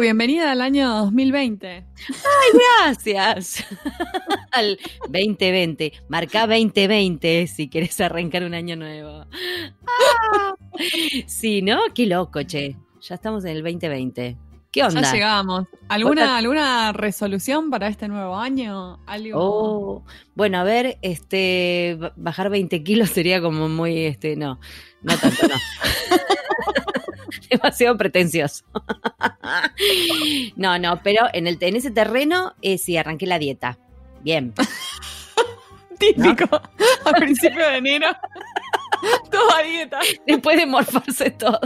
Bienvenida al año 2020. Ay, gracias. al 2020. Marca 2020 si querés arrancar un año nuevo. Ah. Sí, ¿no? Qué loco, che. Ya estamos en el 2020. ¿Qué onda? Ya llegamos. ¿Alguna, ¿alguna resolución para este nuevo año? ¿Algo? Oh, bueno, a ver, este, bajar 20 kilos sería como muy, este, no, no tanto, no. Demasiado pretencioso. no, no, pero en, el, en ese terreno eh, sí arranqué la dieta. Bien. Típico. A principio de enero. Toda dieta. Después de morfarse todo.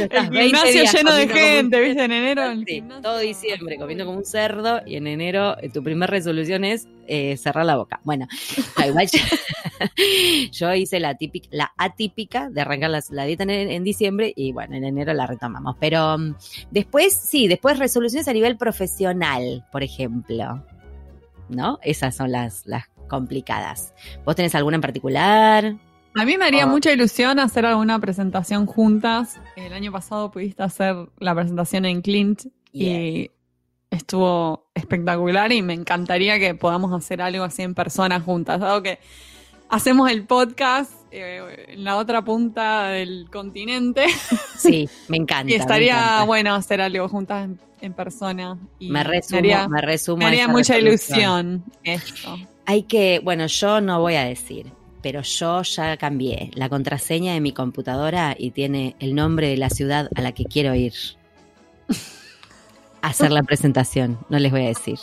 el gimnasio lleno de gente, ¿viste? En enero. Sí, todo diciembre comiendo como un cerdo y en enero eh, tu primera resolución es eh, cerrar la boca. Bueno, yo hice la, típica, la atípica de arrancar la, dieta en, diciembre y bueno, en enero la retomamos. Pero mm, después, sí, después resoluciones a nivel profesional, por ejemplo. ¿No? Esas son las, las complicadas. ¿Vos tenés alguna en particular? A mí me haría ah. mucha ilusión hacer alguna presentación juntas. El año pasado pudiste hacer la presentación en Clint y estuvo espectacular y me encantaría que podamos hacer algo así en persona juntas, dado que hacemos el podcast eh, en la otra punta del continente. Sí, me encanta. y estaría bueno hacer algo juntas en, persona. Y me resumo, me, resumo. Me haría mucha ilusión esto. Hay que, bueno, yo no voy a decir pero yo ya cambié la contraseña de mi computadora y tiene el nombre de la ciudad a la que quiero ir. A hacer la presentación, no les voy a decir.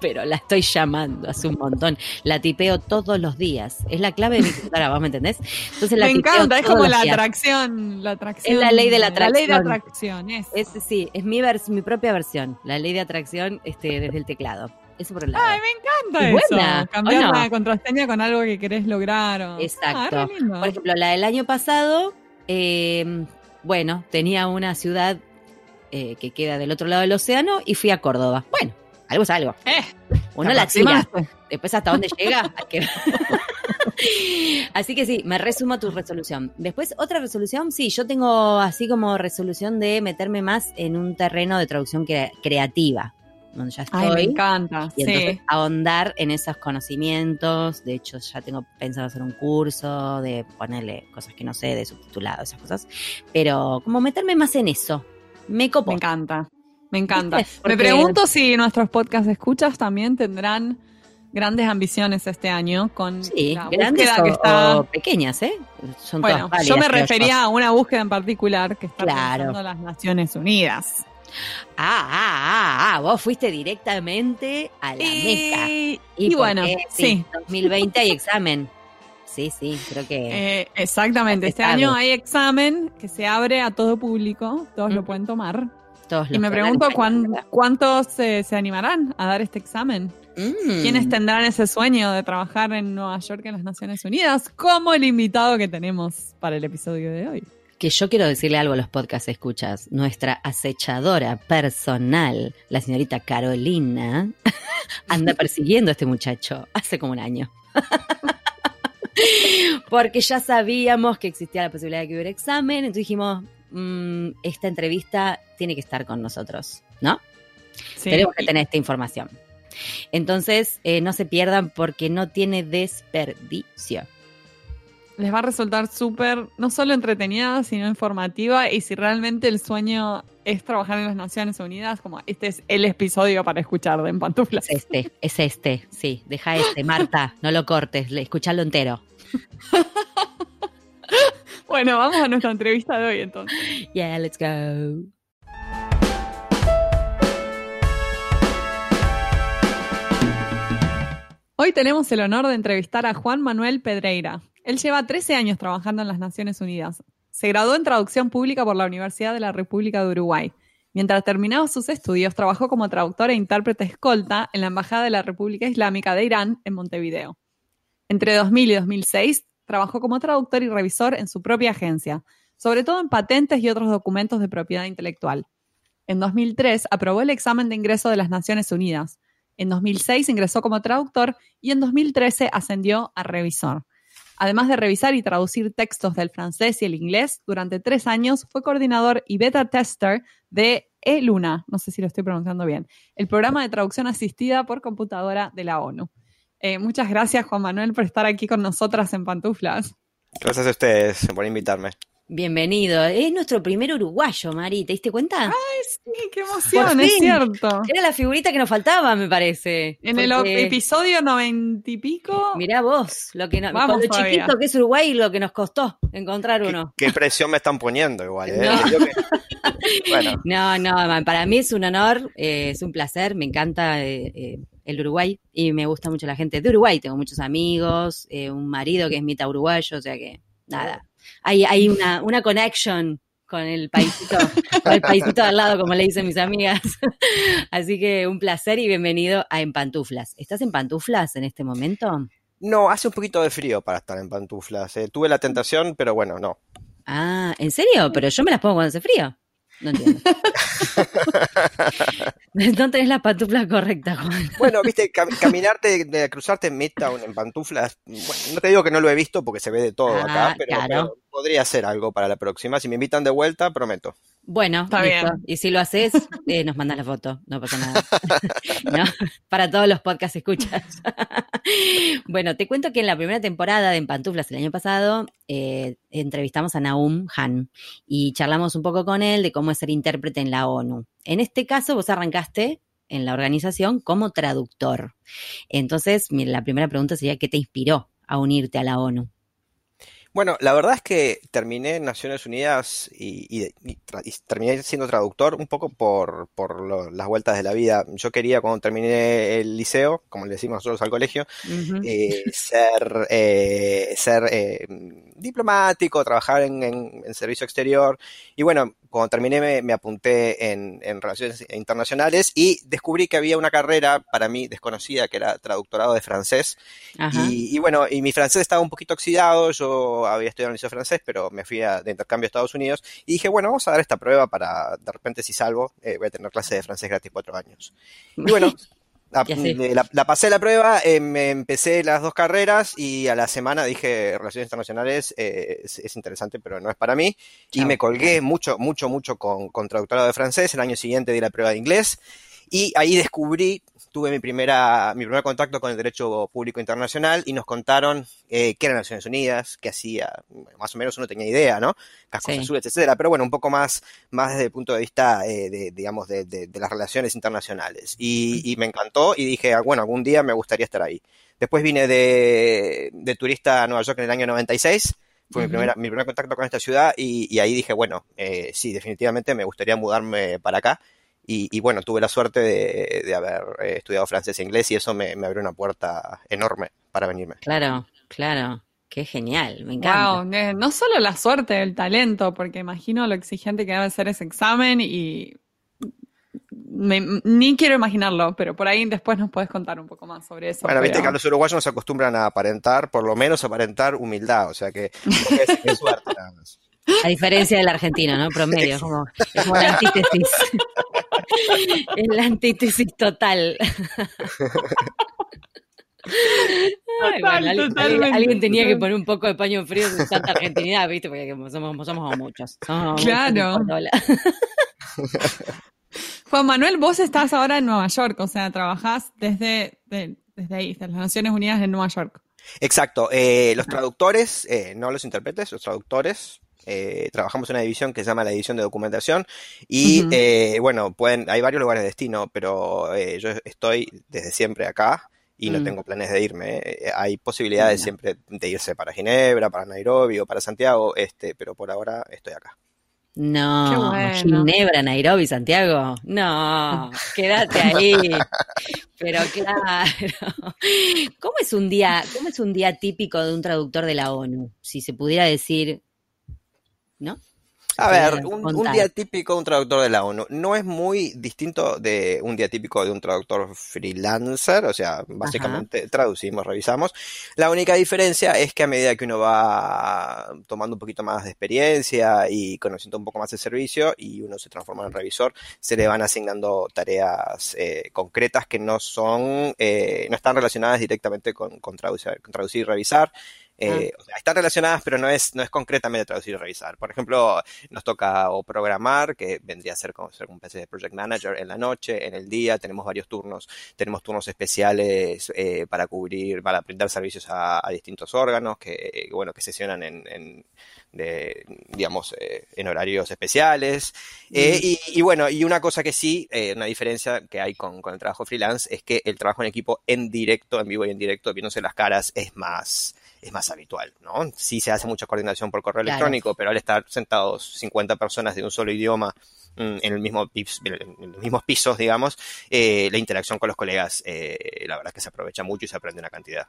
Pero la estoy llamando hace un montón. La tipeo todos los días. Es la clave de mi computadora, ¿vos me entendés? Entonces la me encanta, es como la atracción, la atracción. Es la ley de la atracción. La ley de atracción, es. sí, es mi, mi propia versión. La ley de atracción este, desde el teclado. Eso por el lado. Ay, me encanta eso. Cambiar la contraseña con algo que querés lograr. Ah, Exacto. por ejemplo, la del año pasado, em, bueno, tenía una ciudad eh, que queda del otro lado del océano y fui a Córdoba. Bueno, algo es algo. Eh, Uno la tira. Después hasta dónde llega. así que sí, me resumo tu resolución. Después, otra resolución, sí, yo tengo así como resolución de meterme más en un terreno de traducción creativa donde ya estoy. me encanta. Y entonces ahondar en esos conocimientos. De hecho, ya tengo pensado hacer un curso de ponerle cosas que no sé, de subtitulado, esas cosas. Pero como meterme más en eso. Me copo. Me encanta. Me encanta. Me pregunto si nuestros podcast escuchas también tendrán grandes ambiciones este año con sí, grandes que está pequeñas, ¿eh? Son bueno, yo me refería a una búsqueda en particular que está claro. las Naciones Unidas. Ah, ah, ah, ah, vos fuiste directamente a la Meca. Y, bueno, sí. 2020 hay examen. Sí, sí, creo que. Eh, exactamente. Este año hay examen que se abre a todo público. Todos lo pueden tomar. Todos y me pregunto cuántos se animarán a dar este examen. Mm. ¿Quiénes tendrán ese sueño de trabajar en Nueva York en las Naciones Unidas? Como el invitado que tenemos para el episodio de hoy que yo quiero decirle algo a los podcast escuchas. Nuestra acechadora personal, la señorita Carolina, anda persiguiendo a este muchacho hace como un año. Porque ya sabíamos que existía la posibilidad de que hubiera examen, entonces dijimos, mm, esta entrevista tiene que estar con nosotros, ¿no? Tenemos que tener esta información. Entonces, eh, no se pierdan porque no tiene desperdicio les va a resultar súper, no solo entretenida, sino informativa. Y si realmente el sueño es trabajar en las Naciones Unidas, como este es el episodio para escuchar de En Pantuflas. Es este, es este, sí. Deja este, Marta, no lo cortes, escuchalo entero. bueno, vamos a nuestra entrevista de hoy entonces. Yeah, let's go. Hoy tenemos el honor de entrevistar a Juan Manuel Pedreira. Él lleva 13 años trabajando en las Naciones Unidas. Se graduó en traducción pública por la Universidad de la República de Uruguay. Mientras terminaba sus estudios, trabajó como traductor e intérprete escolta en la Embajada de la República Islámica de Irán en Montevideo. Entre 2000 y 2006, trabajó como traductor y revisor en su propia agencia, sobre todo en patentes y otros documentos de propiedad intelectual. En 2003 aprobó el examen de ingreso de las Naciones Unidas. En 2006 ingresó como traductor y en 2013 ascendió a revisor. Además de revisar y traducir textos del francés y el inglés, durante tres años fue coordinador y beta tester de E-Luna, no sé si lo estoy pronunciando bien, el programa de traducción asistida por computadora de la ONU. Eh, muchas gracias, Juan Manuel, por estar aquí con nosotras en Pantuflas. Gracias a ustedes por invitarme. Bienvenido. Es nuestro primer uruguayo, Mari. ¿Te diste cuenta? ¡Ay, sí! ¡Qué emoción! Es cierto. Era la figurita que nos faltaba, me parece. En el episodio noventa y pico. Mirá vos, lo que no, Vamos lo chiquito que es Uruguay y lo que nos costó encontrar uno. Qué, presión me están poniendo igual, ¿eh? No. no, para mí es un honor, eh, es un placer, me encanta eh, el Uruguay y me gusta mucho la gente de Uruguay. Tengo muchos amigos, un marido que es mitad uruguayo, o sea que nada hay, hay una, una connection con el paisito, con el paisito al lado, como le dicen mis amigas. Así que un placer y bienvenido a En Pantuflas. ¿Estás en pantuflas en este momento? No, hace un poquito de frío para estar en pantuflas. Eh. Tuve la tentación, pero bueno, no. Ah, ¿en serio? Pero yo me las pongo cuando hace frío. No entiendo. no tenés la pantufla correcta, Juan. Bueno, viste, caminarte, de cruzarte en Midtown en pantuflas, no te digo que no lo he visto porque se ve de todo acá, ah, pero, podría ser algo para la próxima. Si me invitan de vuelta, prometo. Bueno, Está Bien. Y si lo haces, eh, nos mandas la foto, no pasa nada. Para todos los podcasts escuchas. bueno, te cuento que en la primera temporada de En Pantuflas el año pasado eh, entrevistamos a Naum Han y charlamos un poco con él de cómo es ser intérprete en la ONU. En este caso, vos arrancaste en la organización como traductor. Entonces, la primera pregunta sería, ¿qué te inspiró a unirte a la ONU? Bueno, la verdad es que terminé en Naciones Unidas y, terminé siendo traductor un poco por, por las vueltas de la vida. Yo quería, cuando terminé el liceo, como le decimos nosotros al colegio, eh, ser, eh, ser eh, diplomático, trabajar en, en, servicio exterior. Y bueno, cuando terminé me, apunté en, Relaciones Internacionales y descubrí que había una carrera para mí desconocida que era traductorado de francés. Y, bueno, y mi francés estaba un poquito oxidado, yo había estudiado en el liceo francés, pero me fui de intercambio a Estados Unidos y dije, bueno, vamos a dar esta prueba para, de repente si salvo, eh, voy a tener clase de francés gratis cuatro años. Y bueno, La, pasé la prueba, eh, me empecé las dos carreras y a la semana dije Relaciones Internacionales eh, es, interesante, pero no es para mí. Y me colgué mucho, mucho, mucho con, con traductorado de francés. El año siguiente di la prueba de inglés y ahí descubrí, tuve mi, primera, mi primer contacto con el derecho público internacional y nos contaron eh, qué eran Naciones Unidas, qué hacía, más o menos uno tenía idea, ¿no? Cascos azules, etcétera, pero bueno, un poco más, más desde el punto de vista, eh, de, digamos, de, de, las relaciones internacionales. Y, y, me encantó y dije, ah, bueno, algún día me gustaría estar ahí. Después vine de, de turista a Nueva York en el año 96 fue mi, primera, mi primer contacto con esta ciudad y, y ahí dije, bueno, eh, sí, definitivamente me gustaría mudarme para acá. Y, bueno, tuve la suerte de, haber eh, estudiado francés e inglés y eso me, abrió una puerta enorme para venirme. Claro, claro. Qué genial, me encanta. Wow, no solo la suerte, el talento, porque imagino lo exigente que debe ser ese examen y ni quiero imaginarlo, pero por ahí después nos puedes contar un poco más sobre eso. Bueno, viste que los uruguayos nos acostumbran a aparentar, por lo menos aparentar humildad, o sea que es, suerte nada más. A diferencia del argentino, ¿no? Promedio, como, es como la antítesis. es la antítesis total. alguien, tenía que poner un poco de paño frío en tanta argentinidad, ¿viste? Porque somos, somos muchos. claro. Juan Manuel, vos estás ahora en Nueva York, o sea, trabajás desde, desde ahí, desde las Naciones Unidas en Nueva York. Exacto. Eh, los traductores, eh, no los intérpretes, los traductores eh, trabajamos en una división que se llama la división de documentación y eh, bueno, pueden, hay varios lugares de destino, pero eh, yo estoy desde siempre acá y no mm. tengo planes de irme. hay posibilidades siempre de irse para Ginebra, para Nairobi o para Santiago, este, pero por ahora estoy acá. No, Ginebra, Nairobi, Santiago. No, quédate ahí. Pero claro. ¿Cómo es un día, cómo es un día típico de un traductor de la ONU? Si se pudiera decir ¿no? A ver, un, día típico de un traductor de la ONU no es muy distinto de un día típico de un traductor freelancer, o sea, básicamente traducimos, revisamos. La única diferencia es que a medida que uno va tomando un poquito más de experiencia y conociendo un poco más el servicio y uno se transforma en revisor, se le van asignando tareas eh, concretas que no son, eh, no están relacionadas directamente con, traducir, con traducir y revisar. Eh, o sea, están relacionadas, pero no es, no es concretamente traducir y revisar. Por ejemplo, nos toca o programar, que vendría a ser como ser un PC de Project Manager en la noche, en el día, tenemos varios turnos, tenemos turnos especiales eh, para cubrir, para brindar servicios a, distintos órganos que, bueno, que sesionan en, de, digamos, eh, en horarios especiales. y, y, bueno, y una cosa que sí, una diferencia que hay con, con el trabajo freelance es que el trabajo en equipo en directo, en vivo y en directo, viéndose las caras, es más es más habitual, ¿no? Sí se hace mucha coordinación por correo electrónico, pero al estar sentados 50 personas de un solo idioma mm, en, el mismo, en los mismos pisos, digamos, eh, la interacción con los colegas, eh, la verdad es que se aprovecha mucho y se aprende una cantidad.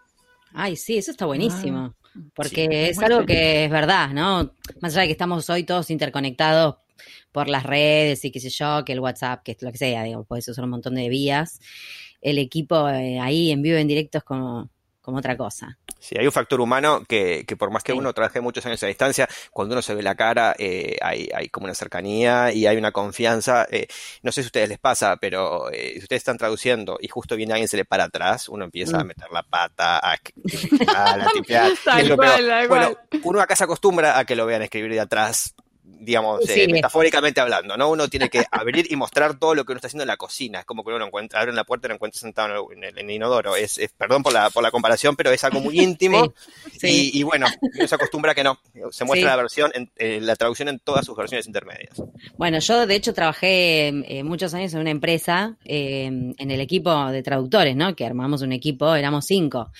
Ay, sí, eso está buenísimo, ah, porque es algo que es verdad, ¿no? Más allá de que estamos hoy todos interconectados por las redes y qué sé yo, que el WhatsApp, que es lo que sea, digo, puedes usar un montón de vías. El equipo eh, ahí en vivo, en directo, es como, como otra cosa. Sí, hay un factor humano que, que por más que uno trabaje muchos años a distancia, cuando uno se ve la cara, eh, hay, hay, como una cercanía y hay una confianza. Eh, no sé si a ustedes les pasa, pero eh, si ustedes están traduciendo y justo viene alguien se le para atrás, uno empieza a mm. meter la pata, a, a, tipear. bueno, uno acá se acostumbra a que lo vean escribir de atrás digamos, eh, metafóricamente hablando, ¿no? Uno tiene que abrir y mostrar todo lo que uno está haciendo en la cocina. Es como que uno encuentra, abre la puerta y lo encuentra sentado en el, inodoro. Es, perdón por la, por la comparación, pero es algo muy íntimo. Y, bueno, uno se acostumbra a que no. Se muestra la versión, en, eh, la traducción en todas sus versiones intermedias. Bueno, yo de hecho trabajé eh, muchos años en una empresa, en el equipo de traductores, ¿no? Que armamos un equipo, éramos cinco.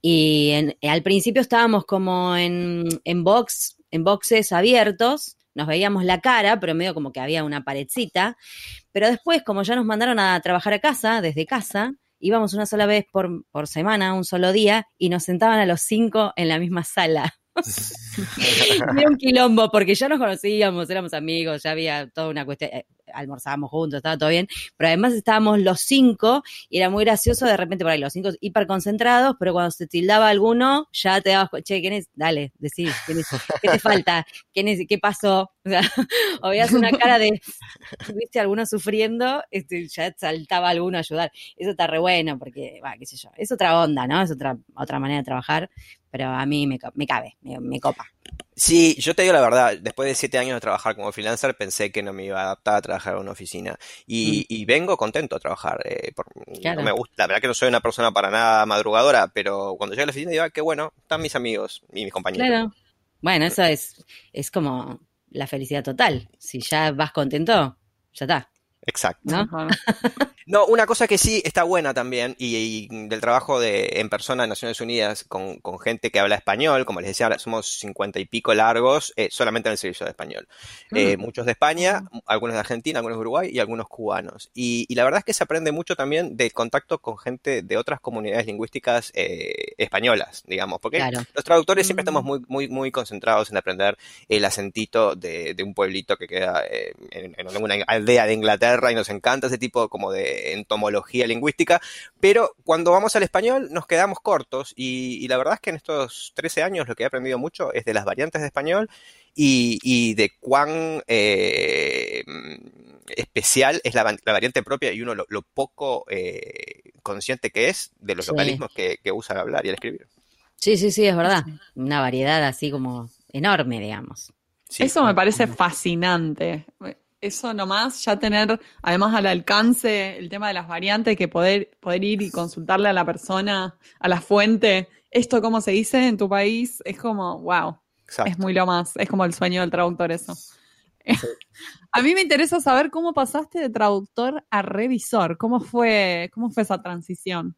Y al principio estábamos como en, en box, en boxes abiertos nos veíamos la cara, pero medio como que había una paredcita. Pero después, como ya nos mandaron a trabajar a casa, desde casa, íbamos una sola vez por, por semana, un solo día, y nos sentaban a los cinco en la misma sala. Era un quilombo, porque ya nos conocíamos, éramos amigos, ya había toda una cuestión. Almorzábamos juntos, estaba todo bien, pero además estábamos los cinco y era muy gracioso de repente por ahí, los cinco hiper concentrados, pero cuando se tildaba alguno, ya te dabas, che, ¿quién es? Dale, decís, ¿quién es? ¿qué te falta? ¿Quién es? ¿Qué pasó? O sea, o una cara de, viste, alguno sufriendo, este, ya saltaba alguno a ayudar. Eso está re bueno, porque, va, qué sé yo, es otra onda, ¿no? Es otra, otra manera de trabajar, pero a mí me, me cabe, me, me copa. Sí, yo te digo la verdad, después de siete años de trabajar como freelancer pensé que no me iba a adaptar a trabajar en una oficina y, mm. vengo contento a trabajar. Eh, no me gusta, la verdad que no soy una persona para nada madrugadora, pero cuando llegué a la oficina digo, ah, qué bueno, están mis amigos y mis compañeros. Claro. Bueno, eso es, es como la felicidad total. Si ya vas contento, ya está. Exacto. ¿No? una cosa que sí está buena también, y, del trabajo de en persona en Naciones Unidas con, gente que habla español, como les decía, somos cincuenta y pico largos eh, solamente en el servicio de español. Eh, mm. muchos de España, algunos de Argentina, algunos de Uruguay y algunos cubanos. Y, la verdad es que se aprende mucho también de contacto con gente de otras comunidades lingüísticas eh, españolas, digamos, porque los traductores siempre estamos mm. muy, muy, muy concentrados en aprender el acentito de, un pueblito que queda en, en alguna aldea de Inglaterra y nos encanta ese tipo como de entomología lingüística, pero cuando vamos al español nos quedamos cortos y, la verdad es que en estos 13 años lo que he aprendido mucho es de las variantes de español y, de cuán eh, especial es la, variante propia y uno lo, poco eh, consciente que es de los localismos que, usa al hablar y al escribir. Sí, sí, sí, es verdad. Una variedad así como enorme, digamos. Eso me parece fascinante eso nomás, ya tener además al alcance el tema de las variantes, que poder, poder ir y consultarle a la persona, a la fuente, esto como se dice en tu país, es como, wow, es muy lo más, es como el sueño del traductor eso. a mí me interesa saber cómo pasaste de traductor a revisor, cómo fue, cómo fue esa transición.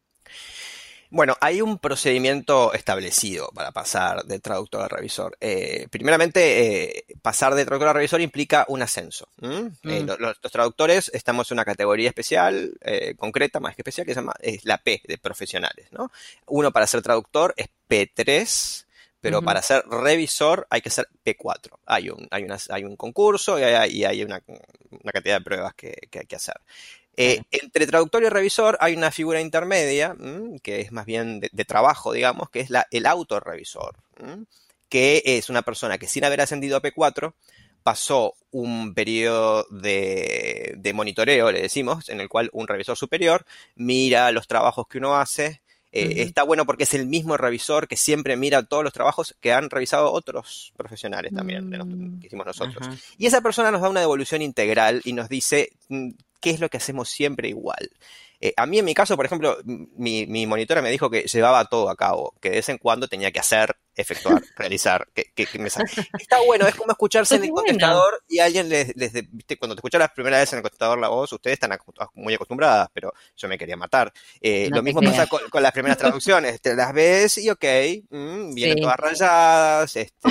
Bueno, hay un procedimiento establecido para pasar de traductor a revisor. Eh, primeramente, eh, pasar de traductor a revisor implica un ascenso. Eh, mm. los, traductores estamos en una categoría especial, concreta, más que especial, que se llama es la P de profesionales. ¿no? Uno para ser traductor es P3, pero para ser revisor hay que ser P4. Hay un, hay hay un concurso y hay, una, cantidad de pruebas que, que hay que hacer. Eh, entre traductor y revisor hay una figura intermedia, que es más bien de, trabajo, digamos, que es la, el autorrevisor, que es una persona que sin haber ascendido a P4 pasó un periodo de, monitoreo, le decimos, en el cual un revisor superior mira los trabajos que uno hace Eh. Está bueno porque es el mismo revisor que siempre mira todos los trabajos que han revisado otros profesionales también, de los Mm. que hicimos nosotros. Y esa persona nos da una devolución integral y nos dice mm, qué es lo que hacemos siempre igual. Eh, a mí en mi caso, por ejemplo, mi, mi monitora me dijo que llevaba todo a cabo, que de vez en cuando tenía que hacer, efectuar, realizar, que, que- que me Está bueno, es como escucharse en el bueno. contestador y alguien les, viste, cuando te escuchas la primera vez en el contestador la voz, ustedes están muy acostumbradas, pero yo me quería matar. Eh, No lo mismo creas. pasa con, con las primeras traducciones, te las ves y ok, mm, vienen Sí. todas rayadas, este,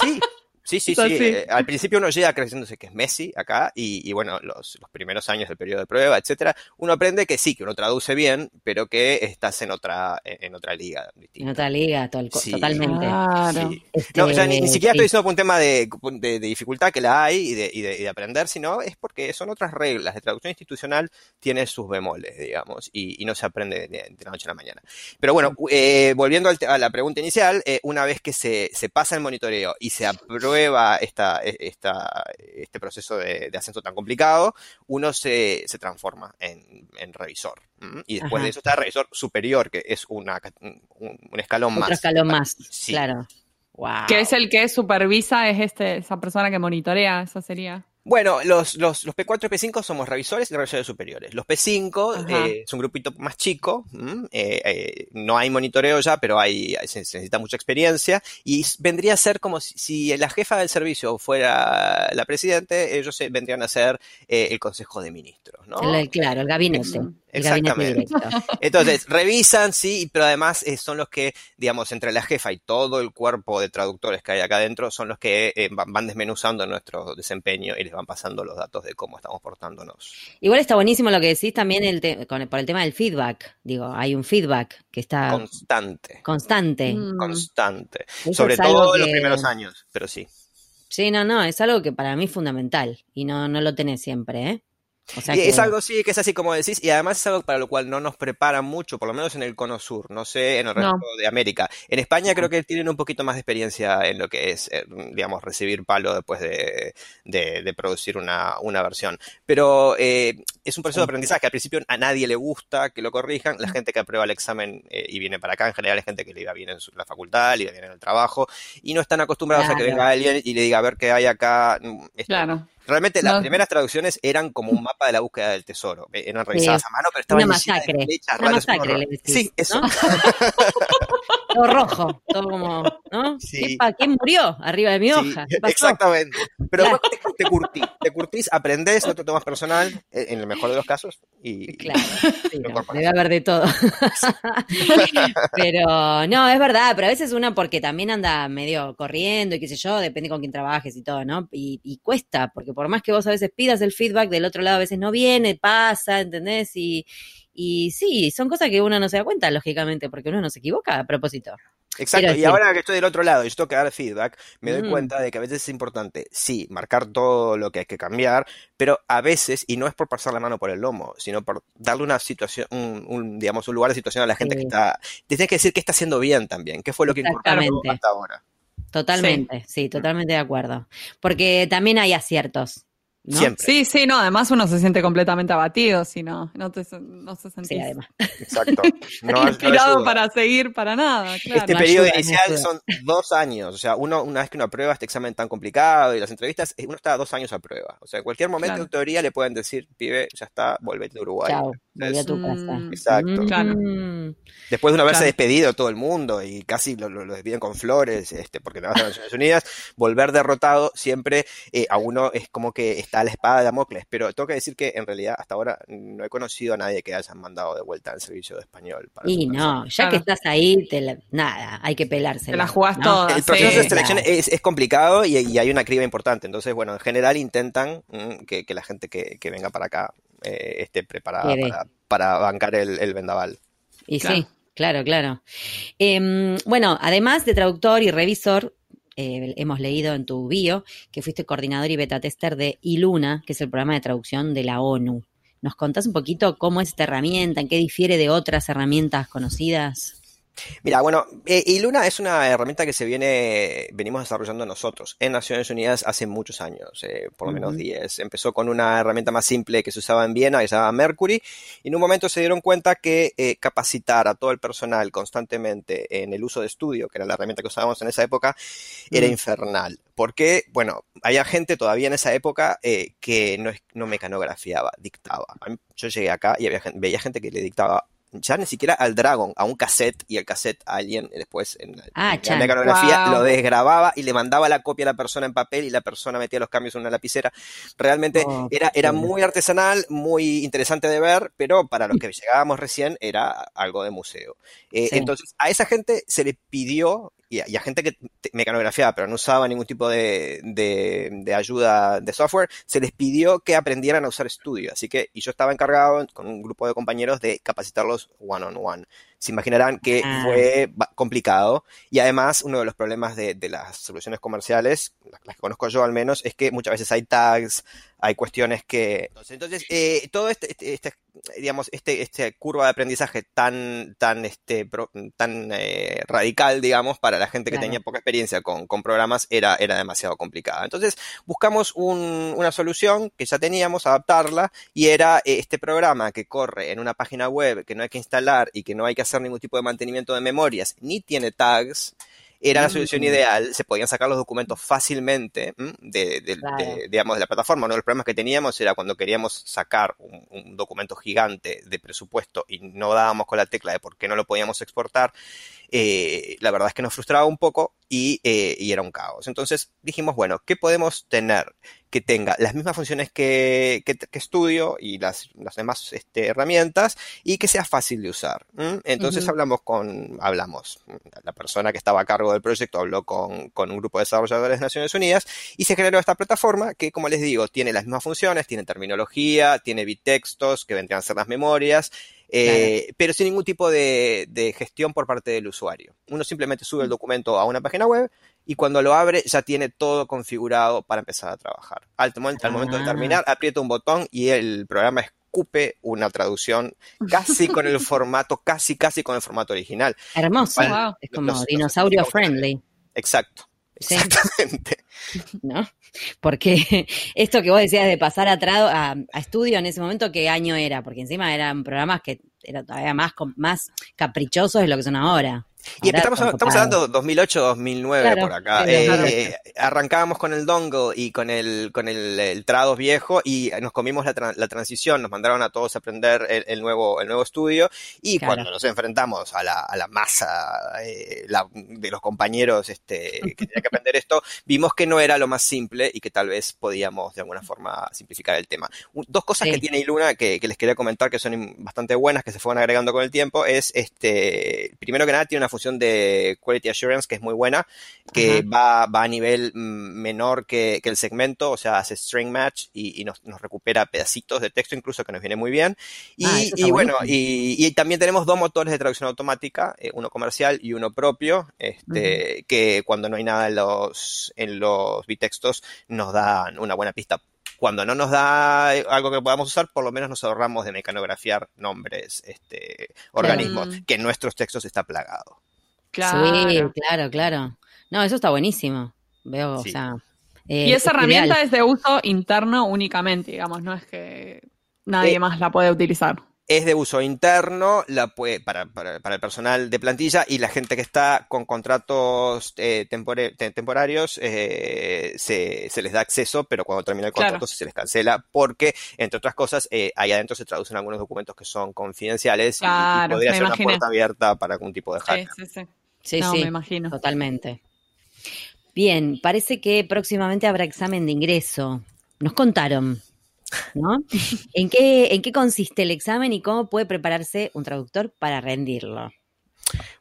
sí. Sí, sí, sí. eh, al principio uno llega creciéndose que es Messi acá y, y bueno, los, los primeros años del periodo de prueba, etcétera, uno aprende que sí, que uno traduce bien, pero que estás en otra, en otra liga En otra liga, Sí. totalmente. Claro. Sí. Este, No, o sea, ni, ni siquiera sí. estoy diciendo por un tema de, de- de dificultad que la hay y de, y de- y de aprender, sino es porque son otras reglas. De traducción institucional tiene sus bemoles, digamos, y, y no se aprende de, de la noche a la mañana. Pero bueno, eh, volviendo a la pregunta inicial, eh, una vez que se, se pasa el monitoreo y se aprueba esta, esta, este proceso de, de ascenso tan complicado, uno se, se transforma en, en revisor. Y después Ajá. de eso está revisor superior, que es una, un, un escalón Otro más. escalón más, Sí. claro. Wow. Que es el que supervisa, es este, esa persona que monitorea, esa sería. Bueno, los, los, los P4 y P5 somos revisores y revisores superiores. Los P5 Ajá. eh, es un grupito más chico. Eh, eh, no hay monitoreo ya, pero hay, se, se necesita mucha experiencia y vendría a ser como si, si la jefa del servicio fuera la presidente, ellos se- vendrían a ser eh, el Consejo de Ministros, ¿no? El- claro, el gabinete. Exactamente. Entonces, revisan, sí, pero además eh, son los que, digamos, entre la jefa y todo el cuerpo de traductores que hay acá adentro, son los que eh, van desmenuzando nuestro desempeño y les van pasando los datos de cómo estamos portándonos. Igual está buenísimo lo que decís también el te- con el- por el tema del feedback. Digo, hay un feedback que está Constante. constante. Mm. Constante. Eso Sobre es algo todo en los primeros años, pero sí. Sí, no, no, es algo que para mí es fundamental y no, no lo tenés siempre, ¿eh? O sea Y que- es algo, sí, que es así como decís, y además es algo para lo cual no nos preparan mucho, por lo menos en el cono sur, no sé, en el resto No. de América. En España creo que tienen un poquito más de experiencia en lo que es, eh, digamos, recibir palo después de, de- de producir una, una versión. Pero eh, es un proceso de aprendizaje, al principio a nadie le gusta que lo corrijan, la gente que aprueba el examen eh, y viene para acá, en general es gente que le iba bien en su- la facultad, le iba bien en el trabajo, y no están acostumbrados a que venga alguien y le diga, a ver qué hay acá. mm, esto Claro. Realmente las No. primeras traducciones eran como un mapa de la búsqueda del tesoro. Eh, Eran revisadas a mano, pero estaban Una masacre. flechas Una masacre, le decís, Sí, eso. ¿no? todo rojo, todo como, ¿no? Sí. ¿Qué pa- ¿Quién murió arriba de mi hoja? Exactamente. Pero Claro. te, te curtís, te curtís, aprendés, no te tomas personal, eh, en el mejor de los casos, y, Claro, Lo no, debe haber de todo. pero no, es verdad, pero a veces uno porque también anda medio corriendo y qué sé yo, depende con quién trabajes y todo, ¿no? Y, y cuesta, porque por más que vos a veces pidas el feedback, del otro lado a veces no viene, pasa, ¿entendés? Y, y sí, son cosas que uno no se da cuenta, lógicamente, porque uno no se equivoca a propósito. Exacto, y ahora que estoy del otro lado y tengo que dar feedback, me doy Mm. cuenta de que a veces es importante, sí, marcar todo lo que hay que cambiar, pero a veces, y no es por pasar la mano por el lomo, sino por darle una situación, un, un, digamos, un lugar de situación a la gente Sí. que está, tienes que decir qué está haciendo bien también, qué fue lo que incorporó Exactamente. hasta ahora. Totalmente, sí, totalmente de acuerdo. Porque también hay aciertos, ¿no? Siempre. Sí, sí, no, además uno se siente completamente abatido si no, no, te, no se sentís Sí, además. Exacto. No, inspirado para seguir para nada, claro. Este No periodo ayuda, inicial son dos años, o sea, uno una vez que uno aprueba este examen tan complicado y las entrevistas, eh, uno está dos años a prueba. O sea, en cualquier momento Claro. en teoría le pueden decir, pibe, ya está, volvete a Uruguay. Chao, volví a tu Mm, casa. Exacto. Claro. Mm. Después de uno haberse Claro. despedido todo el mundo y casi lo, lo- lo despiden con flores, este, porque te vas a las Naciones Unidas, volver derrotado siempre eh, a uno es como que está la espada de Damocles. Pero tengo que decir que en realidad hasta ahora no he conocido a nadie que hayan mandado de vuelta al servicio de español. para Y no, ya Claro. que estás ahí, te la- nada, hay que pelársela. Te la jugás ¿no? toda. El proceso Sí, de selección claro. es, es complicado y, y hay una criba importante. Entonces, bueno, en general intentan mm, que, que la gente que, que venga para acá eh, esté preparada para, para bancar el, el vendaval. Y Claro. sí, claro, claro. Em, bueno, además de traductor y revisor, eh, hemos leído en tu bio que fuiste coordinador y beta tester de ILUNA, que es el programa de traducción de la ONU. ¿Nos contás un poquito cómo es esta herramienta, en qué difiere de otras herramientas conocidas? Mira, bueno, eh, y Luna es una herramienta que se viene, venimos desarrollando nosotros en Naciones Unidas hace muchos años, eh, por lo menos 10. Empezó con una herramienta más simple que se usaba en Viena, que se llamaba Mercury, y en un momento se dieron cuenta que eh, capacitar a todo el personal constantemente en el uso de estudio, que era la herramienta que usábamos en esa época, era infernal. Porque, bueno, había gente todavía en esa época que no, no mecanografiaba, dictaba. Yo llegué acá y había, veía gente que le dictaba ya ni siquiera al Dragon, a un cassette, y el cassette a alguien después en, ah, la mecanografía lo desgrababa y le mandaba la copia a la persona en papel y la persona metía los cambios en una lapicera. Realmente oh, era, era muy artesanal, muy interesante de ver, pero para los que llegábamos recién era algo de museo. Eh, entonces, a esa gente se le pidió y, a gente que mecanografiaba, pero no usaba ningún tipo de, de, ayuda de software, se les pidió que aprendieran a usar Studio. Así que, y yo estaba encargado con un grupo de compañeros de capacitarlos one on one. Se imaginarán que ah. fue complicado y además uno de los problemas de, de las soluciones comerciales, las que conozco yo al menos, es que muchas veces hay tags, hay cuestiones que... Entonces, eh, todo este, este, este, digamos, este, este curva de aprendizaje tan, tan, este, tan eh, radical, digamos, para la gente que tenía poca experiencia con, con, programas, era, era demasiado complicada. Entonces, buscamos un, una solución que ya teníamos, adaptarla, y era eh, este programa que corre en una página web que no hay que instalar y que no hay que hacer ningún tipo de mantenimiento de memorias, ni tiene tags, era la solución mm. ideal, se podían sacar los documentos fácilmente de, digamos, de la plataforma. Uno de los problemas que teníamos era cuando queríamos sacar un, documento gigante de presupuesto y no dábamos con la tecla de por qué no lo podíamos exportar, eh, la verdad es que nos frustraba un poco y, eh, y, era un caos. Entonces dijimos, bueno, ¿qué podemos tener que tenga las mismas funciones que, que, Studio y las, las demás este, herramientas y que sea fácil de usar? Entonces hablamos con, hablamos, la persona que estaba a cargo del proyecto habló con, con, un grupo de desarrolladores de Naciones Unidas y se generó esta plataforma que, como les digo, tiene las mismas funciones, tiene terminología, tiene bittextos que vendrían a ser las memorias, eh, pero sin ningún tipo de, gestión por parte del usuario. Uno simplemente sube el mm. documento a una página web y cuando lo abre ya tiene todo configurado para empezar a trabajar. Al, al momento de terminar, ah. aprieta un botón y el programa escupe una traducción casi con el formato, casi, casi con el formato original. Hermoso, es como dinosaurio friendly. Exacto. Exactamente. ¿No? Porque esto que vos decías de pasar a, a, estudio en ese momento, ¿qué año era? Porque encima eran programas que eran todavía más, más caprichosos de lo que son ahora. Y estamos, estamos hablando 2008-2009 por acá. Eh, arrancábamos con el dongle y con el, con el, el Trados viejo y nos comimos la, la, transición, nos mandaron a todos a aprender el, nuevo, el nuevo estudio y cuando nos enfrentamos a la, a la masa eh, de los compañeros este, que tenían que aprender esto, vimos que no era lo más simple y que tal vez podíamos de alguna forma simplificar el tema. Dos cosas que tiene Iluna que, que les quería comentar que son bastante buenas, que se fueron agregando con el tiempo, es este, primero que nada tiene una función de Quality Assurance que es muy buena, que va, va a nivel mm, menor que, el segmento, o sea, hace string match y, nos, recupera pedacitos de texto incluso que nos viene muy bien. Y, ah, bueno, y, también tenemos dos motores de traducción automática, eh, uno comercial y uno propio, este, que cuando no hay nada en los, en los bitextos nos dan una buena pista cuando no nos da algo que podamos usar, por lo menos nos ahorramos de mecanografiar nombres, este, organismos, que en nuestros textos está plagado. Claro. Sí, claro, claro. No, eso está buenísimo. Veo, o sea. y esa herramienta es de uso interno únicamente, digamos, no es que nadie eh, más la puede utilizar es de uso interno la para, para, para, el personal de plantilla y la gente que está con contratos eh, temporarios eh, se, se, les da acceso, pero cuando termina el contrato se les cancela porque, entre otras cosas, eh, ahí adentro se traducen algunos documentos que son confidenciales y, podría ser una puerta abierta para algún tipo de hacker. Sí, sí, sí. sí, me imagino. Totalmente. Bien, parece que próximamente habrá examen de ingreso. Nos contaron. ¿No? ¿En qué, ¿En qué consiste el examen y cómo puede prepararse un traductor para rendirlo?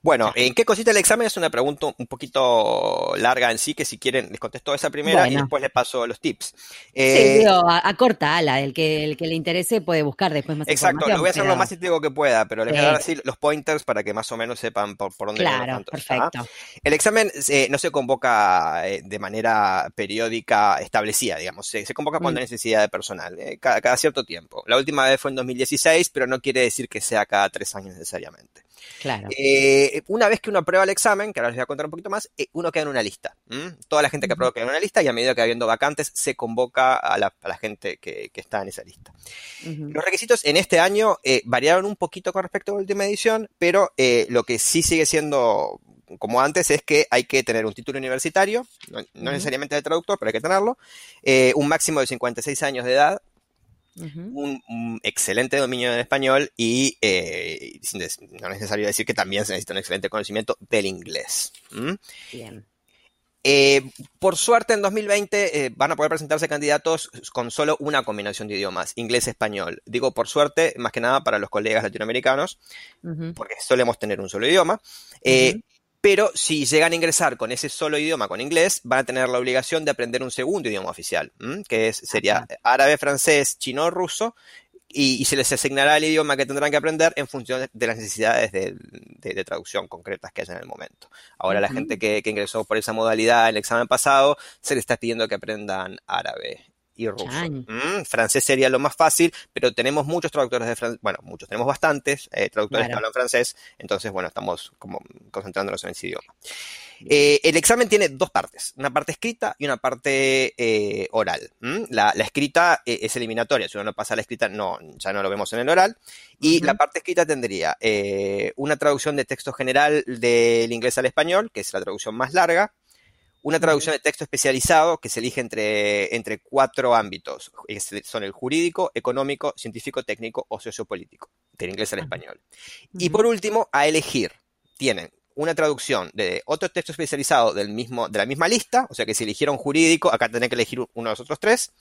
Bueno, ¿en qué consiste el examen? Es una pregunta un poquito larga en sí, que si quieren les contesto esa primera y después les paso los tips. sí, eh, a, corta ala, el que, el que le interese puede buscar después más Exacto, lo voy a hacer lo más sintético que pueda, pero les voy a dar así los pointers para que más o menos sepan por, por dónde Claro, perfecto. El examen eh, no se convoca eh, de manera periódica establecida, digamos, se, convoca cuando hay mm. necesidad de personal, cada, cada cierto tiempo. La última vez fue en 2016, pero no quiere decir que sea cada tres años necesariamente. Claro. Eh, eh, una vez que uno aprueba el examen, que ahora les voy a contar un poquito más, eh, uno queda en una lista. Toda la gente que aprueba queda en una lista y a medida que va habiendo vacantes se convoca a la, gente que, está en esa lista. Los requisitos en este año eh, variaron un poquito con respecto a la última edición, pero lo que sí sigue siendo como antes es que hay que tener un título universitario, no, necesariamente de traductor, pero hay que tenerlo, un máximo de 56 años de edad, un, excelente dominio del español y eh, no es necesario decir que también se necesita un excelente conocimiento del inglés. Bien. Eh, por suerte, en 2020 eh, van a poder presentarse candidatos con solo una combinación de idiomas, inglés-español. Digo por suerte, más que nada para los colegas latinoamericanos, porque solemos tener un solo idioma. Pero si llegan a ingresar con ese solo idioma, con inglés, van a tener la obligación de aprender un segundo idioma oficial, que es, sería árabe, francés, chino, ruso, y, se les asignará el idioma que tendrán que aprender en función de las necesidades de, traducción concretas que haya en el momento. Ahora, la gente que, que, ingresó por esa modalidad en el examen pasado, se les está pidiendo que aprendan árabe y ruso. Mm, francés sería lo más fácil, pero tenemos muchos traductores de francés, bueno, muchos, tenemos bastantes eh, traductores que hablan francés, entonces, bueno, estamos como concentrándonos en ese idioma. Eh, el examen tiene dos partes, una parte escrita y una parte eh, oral. La, escrita es eliminatoria, si uno no pasa la escrita, no, ya no lo vemos en el oral. Y la parte escrita tendría una traducción de texto general del inglés al español, que es la traducción más larga, una traducción de texto especializado que se elige entre, entre cuatro ámbitos. Son el jurídico, económico, científico, técnico o sociopolítico, del inglés al español. Y por último, a elegir. Tienen una traducción de otro texto especializado del mismo, de la misma lista, o sea que si eligieron jurídico, acá tienen que elegir uno de los otros tres,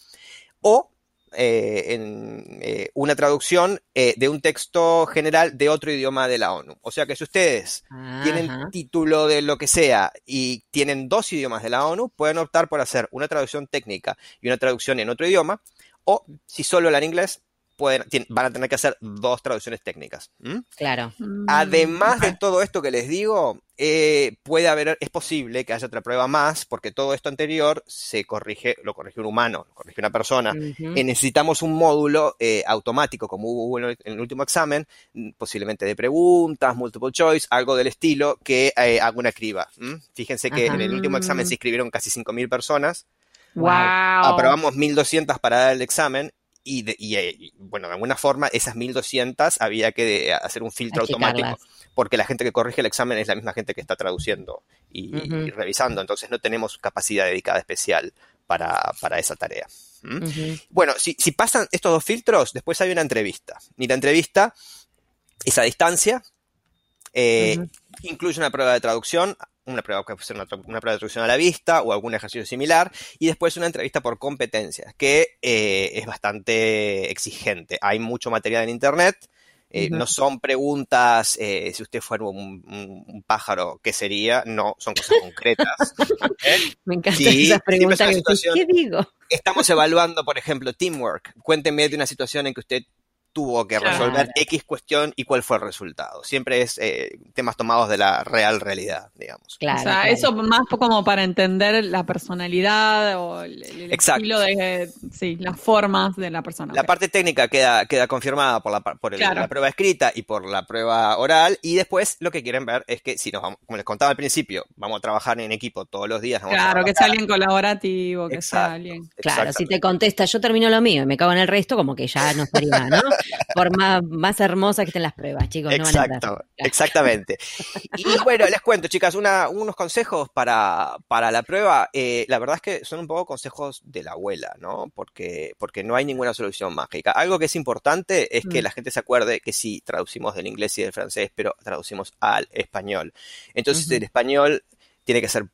o eh, en eh, una traducción eh, de un texto general de otro idioma de la ONU. O sea que si ustedes tienen título de lo que sea y tienen dos idiomas de la ONU, pueden optar por hacer una traducción técnica y una traducción en otro idioma, o si solo hablan inglés, van a tener que hacer dos traducciones técnicas. Claro. Mm. Además de todo esto que les digo, eh, puede haber, es posible que haya otra prueba más, porque todo esto anterior se corrige, lo corrige un humano, lo corrige una persona. y necesitamos un módulo eh, automático, como hubo en el último examen, posiblemente de preguntas, multiple choice, algo del estilo, que eh, haga una criba. Fíjense que en el último examen se inscribieron casi 5.000 personas. Wow. Aprobamos 1.200 para dar el examen eh, y, bueno, de alguna forma esas 1200 había que hacer un filtro automático porque la gente que corrige el examen es la misma gente que está traduciendo y, revisando, entonces no tenemos capacidad dedicada especial para, esa tarea. Bueno, si, pasan estos dos filtros, después hay una entrevista. Y la entrevista es a distancia, eh, incluye una prueba de traducción, una prueba que puede ser una, prueba de traducción a la vista o algún ejercicio similar, y después una entrevista por competencias, que eh, es bastante exigente. Hay mucho material en Internet, eh, no son preguntas, eh, si usted fuera un, pájaro, ¿qué sería? No, son cosas concretas. Me encanta esa pregunta. ¿Qué digo? Estamos evaluando, por ejemplo, teamwork. Cuénteme de una situación en que usted tuvo que resolver X cuestión y cuál fue el resultado. Siempre es eh, temas tomados de la real realidad, digamos. Claro, o sea, eso más como para entender la personalidad o el, estilo de, sí, las formas de la persona. La parte técnica queda, queda confirmada por, la, por la prueba escrita y por la prueba oral y después lo que quieren ver es que si nos vamos, como les contaba al principio, vamos a trabajar en equipo todos los días. claro, que sea alguien colaborativo, que sea alguien. Claro, si te contesta yo termino lo mío y me cago en el resto, como que ya no estaría, ¿no? por más, más hermosas que estén las pruebas, chicos. Exacto, exactamente. Y bueno, les cuento, chicas, unos consejos para, para la prueba. Eh, la verdad es que son un poco consejos de la abuela, ¿no? Porque, porque no hay ninguna solución mágica. Algo que es importante es que mm. la gente se acuerde que sí, traducimos del inglés y del francés, pero traducimos al español. Entonces, el español tiene que ser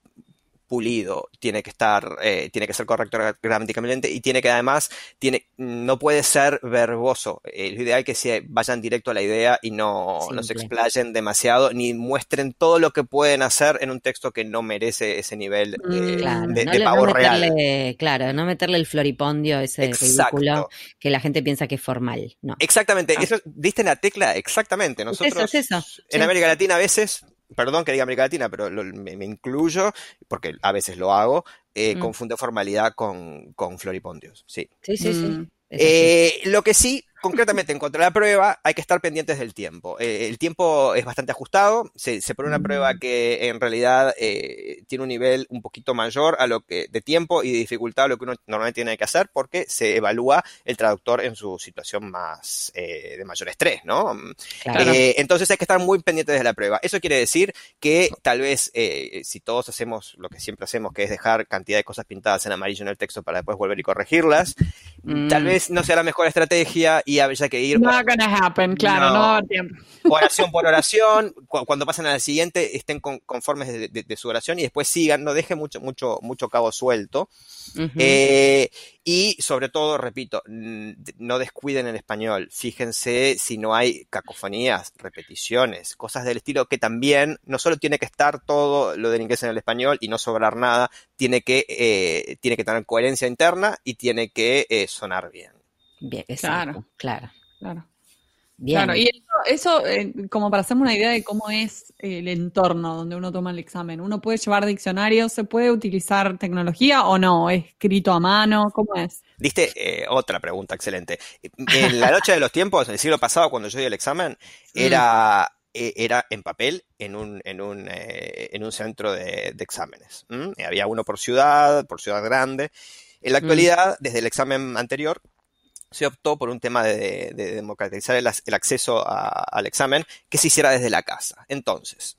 pulido, tiene que estar, eh, tiene que ser correcto gramaticalmente y tiene que además, tiene, no puede ser verboso. Eh, lo ideal es que se vayan directo a la idea y no, no, se explayen demasiado ni muestren todo lo que pueden hacer en un texto que no merece ese nivel mm, de, pavo real. Claro, no meterle el floripondio, ese ridículo que la gente piensa que es formal. No. Exactamente, ah. eso diste en la tecla exactamente. Nosotros en América Latina a veces perdón que diga América Latina, pero me, incluyo, porque a veces lo hago, eh, mm. confunde formalidad con, con floripondios. Sí, sí, sí. sí. Mm. Eh, lo que sí, concretamente en contra de la prueba hay que estar pendientes del tiempo. Eh, el tiempo es bastante ajustado, se, se pone una prueba Mm. que en realidad eh, tiene un nivel un poquito mayor a lo que de tiempo y de dificultad a lo que uno normalmente tiene que hacer porque se evalúa el traductor en su situación más eh, de mayor estrés, ¿no? Claro. Entonces hay que estar muy pendientes de la prueba. Eso quiere decir que tal vez si todos hacemos lo que siempre hacemos, que es dejar cantidad de cosas pintadas en amarillo en el texto para después volver y corregirlas, Mm. tal vez no sea la mejor estrategia y haya que ir Not gonna happen, claro, No. tiempo. oración por oración, cu- cuando pasen a la siguiente estén con- conformes de, de- de su oración y después sigan, no dejen mucho, mucho, mucho cabo suelto. Eh, y sobre todo, repito, no descuiden el español. Fíjense si no hay cacofonías, repeticiones, cosas del estilo que también no solo tiene que estar todo lo del inglés en el español y no sobrar nada, tiene que, eh, tiene que tener coherencia interna y tiene que eh, sonar bien. Bien, exacto, Claro. claro. Claro. Bien. Claro, y eso, eso, eh, como para hacerme una idea de cómo es el entorno donde uno toma el examen. ¿Uno puede llevar diccionarios? ¿Se puede utilizar tecnología o no? ¿Es escrito a mano? ¿Cómo es? Diste eh, otra pregunta excelente. En la noche de los tiempos, en el siglo pasado, cuando yo di el examen, era, eh, era en papel en un, en un, eh, en un centro de, de exámenes. Había uno por ciudad, por ciudad grande. En la actualidad, desde el examen anterior, se optó por un tema de, de democratizar el, ac- el acceso a- al examen que se hiciera desde la casa. Entonces,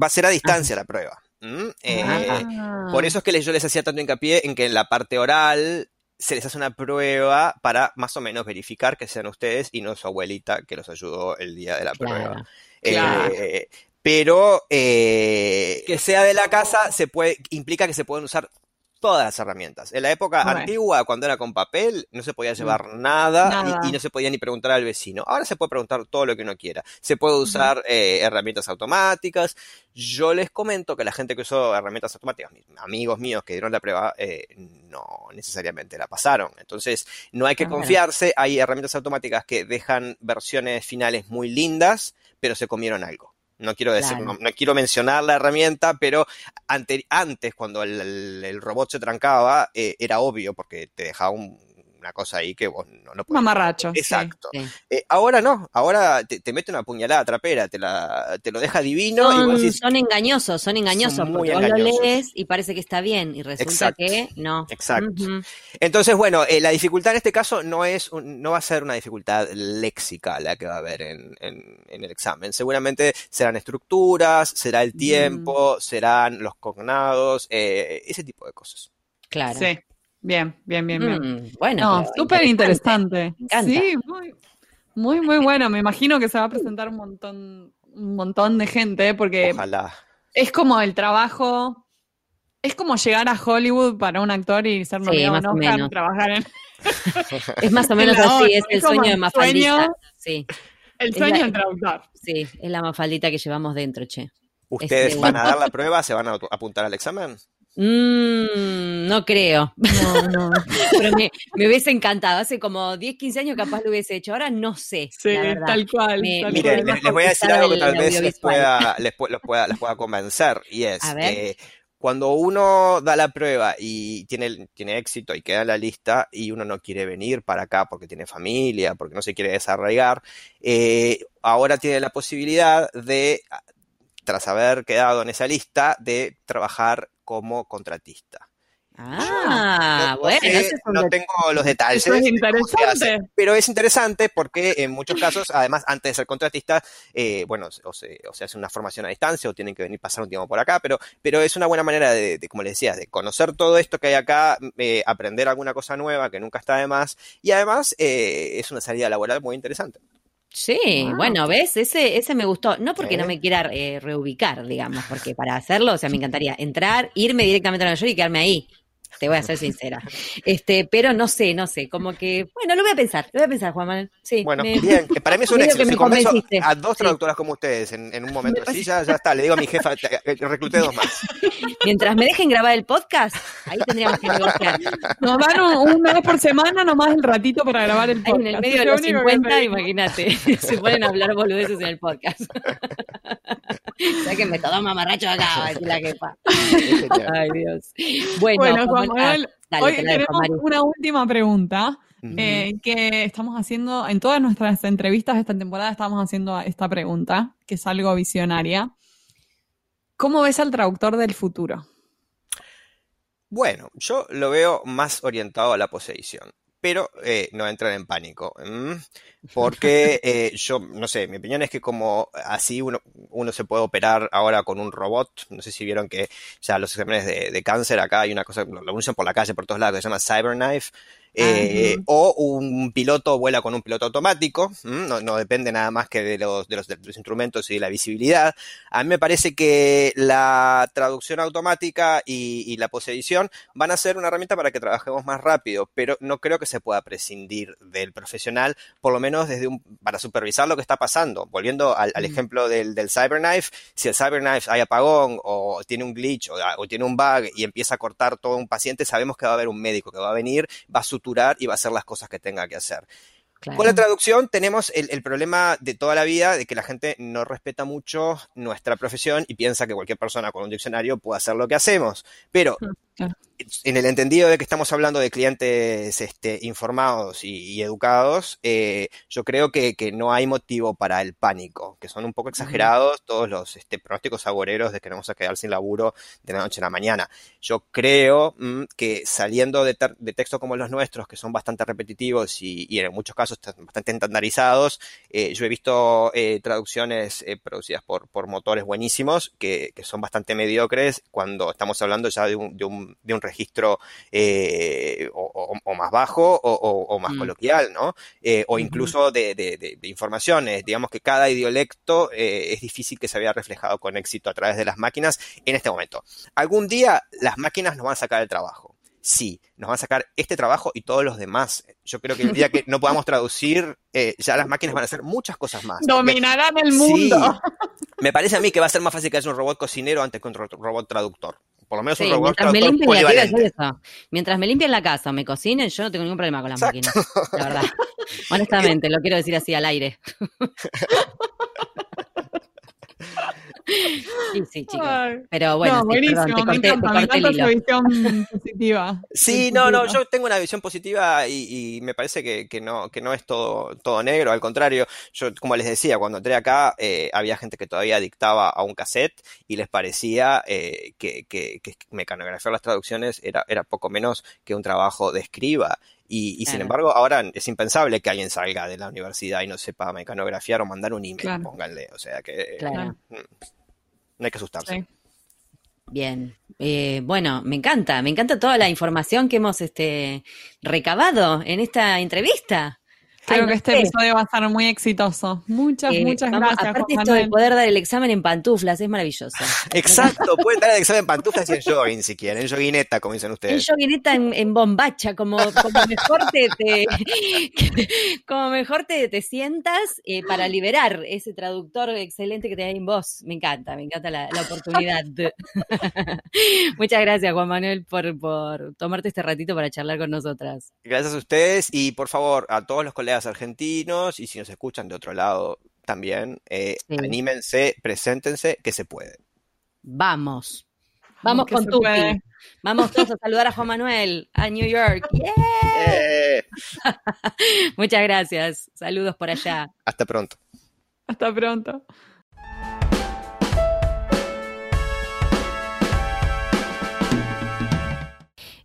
va a ser a distancia la prueba. ¿m? Eh, Ah. por eso es que les- yo les hacía tanto hincapié en que en la parte oral se les hace una prueba para más o menos verificar que sean ustedes y no su abuelita que los ayudó el día de la prueba. Claro. Eh, pero eh, que sea de la casa se puede, implica que se pueden usar todas las herramientas. En la época antigua, cuando era con papel, no se podía llevar nada, y- Nada. Y, no se podía ni preguntar al vecino. Ahora se puede preguntar todo lo que uno quiera. Se puede usar eh, herramientas automáticas. Yo les comento que la gente que usó herramientas automáticas, mis amigos míos que dieron la prueba, eh, no necesariamente la pasaron. Entonces, no hay que Claro. confiarse. Hay herramientas automáticas que dejan versiones finales muy lindas, pero se comieron algo. No quiero decir, Claro. no, no quiero mencionar la herramienta, pero ante- antes, cuando el, el- el robot se trancaba, eh, era obvio porque te dejaba un- una cosa ahí que vos no, no podías. Mamarracho. Exacto. Sí. Eh, ahora no, ahora te, te mete una puñalada trapera, te, la, te lo deja divino y vos Son, decís, son engañosos, son engañosos, Son muy porque vos lo lees y parece que está bien y resulta Exacto. que no. Exacto. Entonces, bueno, eh, la dificultad en este caso no es un- no va a ser una dificultad léxica la que va a haber en, en- en el examen. Seguramente serán estructuras, será el tiempo, serán los cognados, eh, ese tipo de cosas. Claro. Sí. Bien, bien, bien, bien. Mm, bueno, No, súper interesante. Sí, muy, muy, muy bueno. Me imagino que se va a presentar un montón, un montón de gente, porque Ojalá. es como el trabajo, es como llegar a Hollywood para un actor y ser Sí, nominado más Oscar, menos. trabajar en Es más o menos así, es el sueño de Mafaldita. sueño. Sí, el sueño del traductor. sí, es la Mafaldita que llevamos dentro, che. ¿Ustedes Este- van a dar la prueba? ¿Se van a apuntar al examen? Mm, no creo. No, no. Pero me, me hubiese encantado. Hace como 10, 15 años capaz lo hubiese hecho. Ahora no sé. Sí, tal cual. Me- tal me- Miren, cual. más les, les voy a decir algo que tal vez les pueda, les, pueda, les pueda convencer, y es, eh, cuando uno da la prueba y tiene, tiene éxito y queda en la lista y uno no quiere venir para acá porque tiene familia, porque no se quiere desarraigar, eh, ahora tiene la posibilidad de, tras haber quedado en esa lista, de trabajar como contratista. Ah, No- no bueno, sé, es no tengo los detalles. Es hace, pero es interesante porque en muchos casos, además, antes de ser contratista, eh, bueno, o se, o se hace una formación a distancia o tienen que venir pasar un tiempo por acá, pero, pero es una buena manera de, de, como les decía, de conocer todo esto que hay acá, eh, aprender alguna cosa nueva que nunca está de más y además eh, es una salida laboral muy interesante. Sí, Wow. bueno, ¿ves? Ese, ese me gustó. No porque ¿Eh? no me quiera eh, reubicar, digamos, porque para hacerlo, o sea, me encantaría entrar, irme directamente a Nueva York y quedarme ahí. Te voy a ser sincera. Este, pero no sé, no sé, como que, bueno, lo voy a pensar, lo voy a pensar, Juan Manuel. Sí, Bueno, me- bien, que para mí es un éxito. que me Si convenzo a dos Sí. traductoras como ustedes en, en un momento así, ya, ya está. Le digo a mi jefa, "Te- eh, recluté dos más. mientras me dejen grabar el podcast, ahí tendríamos que negociar. Nos dan un- una vez por semana nomás el ratito para grabar el Ahí podcast. en el medio de lo los único que 50, pedimos. imagínate, se a hablar boludeces en el podcast. Sáquenme todo mamarracho acá, va a decir la jefa. Ay, Dios. Bueno, Bueno, Juan Manuel, ah, hoy tenemos una última pregunta. eh, que estamos haciendo, en todas nuestras entrevistas de esta temporada estamos haciendo esta pregunta, que es algo visionaria. ¿Cómo ves al traductor del futuro? Bueno, yo lo veo más orientado a la poseición pero eh, no entran en pánico. Porque eh, yo, no sé, mi opinión es que como así uno, uno se puede operar ahora con un robot, no sé si vieron que ya los exámenes de, cáncer acá hay una cosa, lo anuncian por la calle, por todos lados, que se llama Cyberknife, eh, o un piloto vuela con un piloto automático, no, no, depende nada más que de los, de los, de, los, instrumentos y de la visibilidad. A mí me parece que la traducción automática y, y, la posedición van a ser una herramienta para que trabajemos más rápido, pero no creo que se pueda prescindir del profesional, por lo menos desde un, para supervisar lo que está pasando. Volviendo al, al ejemplo del, del, Cyberknife, si el Cyberknife hay apagón o tiene un glitch o, o, tiene un bug y empieza a cortar todo un paciente, sabemos que va a haber un médico que va a venir, va a y va a hacer las cosas que tenga que hacer. Con la traducción tenemos el, el, problema de toda la vida de que la gente no respeta mucho nuestra profesión y piensa que cualquier persona con un diccionario puede hacer lo que hacemos. Pero en el entendido de que estamos hablando de clientes este, informados y, y educados, eh, yo creo que, que, no hay motivo para el pánico, que son un poco exagerados todos los este, pronósticos agoreros de que nos vamos a quedar sin laburo de la noche a la mañana. Yo creo mmm, que saliendo de, de, textos como los nuestros, que son bastante repetitivos y, y en muchos casos bastante estandarizados, eh, yo he visto eh, traducciones producidas por, por motores buenísimos que, que, son bastante mediocres cuando estamos hablando ya de un, de un, de un registro eh, o, o, o, más bajo o, o más mm. coloquial, ¿no? Eh, o incluso de, de, de, de, informaciones. Digamos que cada idiolecto eh, es difícil que se vea reflejado con éxito a través de las máquinas en este momento. Algún día las máquinas nos van a sacar el trabajo. Sí, nos van a sacar este trabajo y todos los demás. Yo creo que el día que no podamos traducir, eh, ya las máquinas van a hacer muchas cosas más. Dominarán el mundo. Sí, me parece a mí que va a ser más fácil que haya un robot cocinero antes que un robot traductor por lo menos sí, un robot mientras me limpien la Mientras me limpien la casa, me cocinen, yo no tengo ningún problema con las Exacto. máquinas, la verdad. Honestamente, lo quiero decir así al aire. Sí, sí, chicos. Pero bueno, no, buenísimo, perdón, te corté, me encanta, te corté me encanta visión positiva. Sí, no, no, yo tengo una visión positiva y, y me parece que, que, no, que no es todo, todo negro, al contrario, yo como les decía, cuando entré acá eh, había gente que todavía dictaba a un cassette y les parecía eh, que, que, que, mecanografiar las traducciones era, era poco menos que un trabajo de escriba. Y, y claro. sin embargo, ahora es impensable que alguien salga de la universidad y no sepa mecanografiar o mandar un email, claro. pónganle. O sea que claro. eh, no hay que asustarse. Sí. Bien, eh, bueno, me encanta, me encanta toda la información que hemos este, recabado en esta entrevista. Creo Ay, no que este sé. episodio va a estar muy exitoso. Muchas, eh, muchas vamos, gracias. Aparte, esto de poder dar el examen en pantuflas es maravilloso. Exacto, pueden dar el examen en pantuflas y en jogging si quieren, en joguineta, como dicen ustedes. En joguineta, en, en bombacha, como, como mejor te, te como mejor te, te sientas eh, para liberar ese traductor excelente que te hay en voz. Me encanta, me encanta la, la oportunidad. muchas gracias, Juan Manuel, por, por tomarte este ratito para charlar con nosotras. Gracias a ustedes y por favor, a todos los colegas argentinos y si nos escuchan de otro lado también, eh, sí. anímense, preséntense, que se puede. Vamos. Vamos con Tupi. Vamos todos a saludar a Juan Manuel, a New York. Yeah. Yeah. Muchas gracias. Saludos por allá. Hasta pronto. Hasta pronto.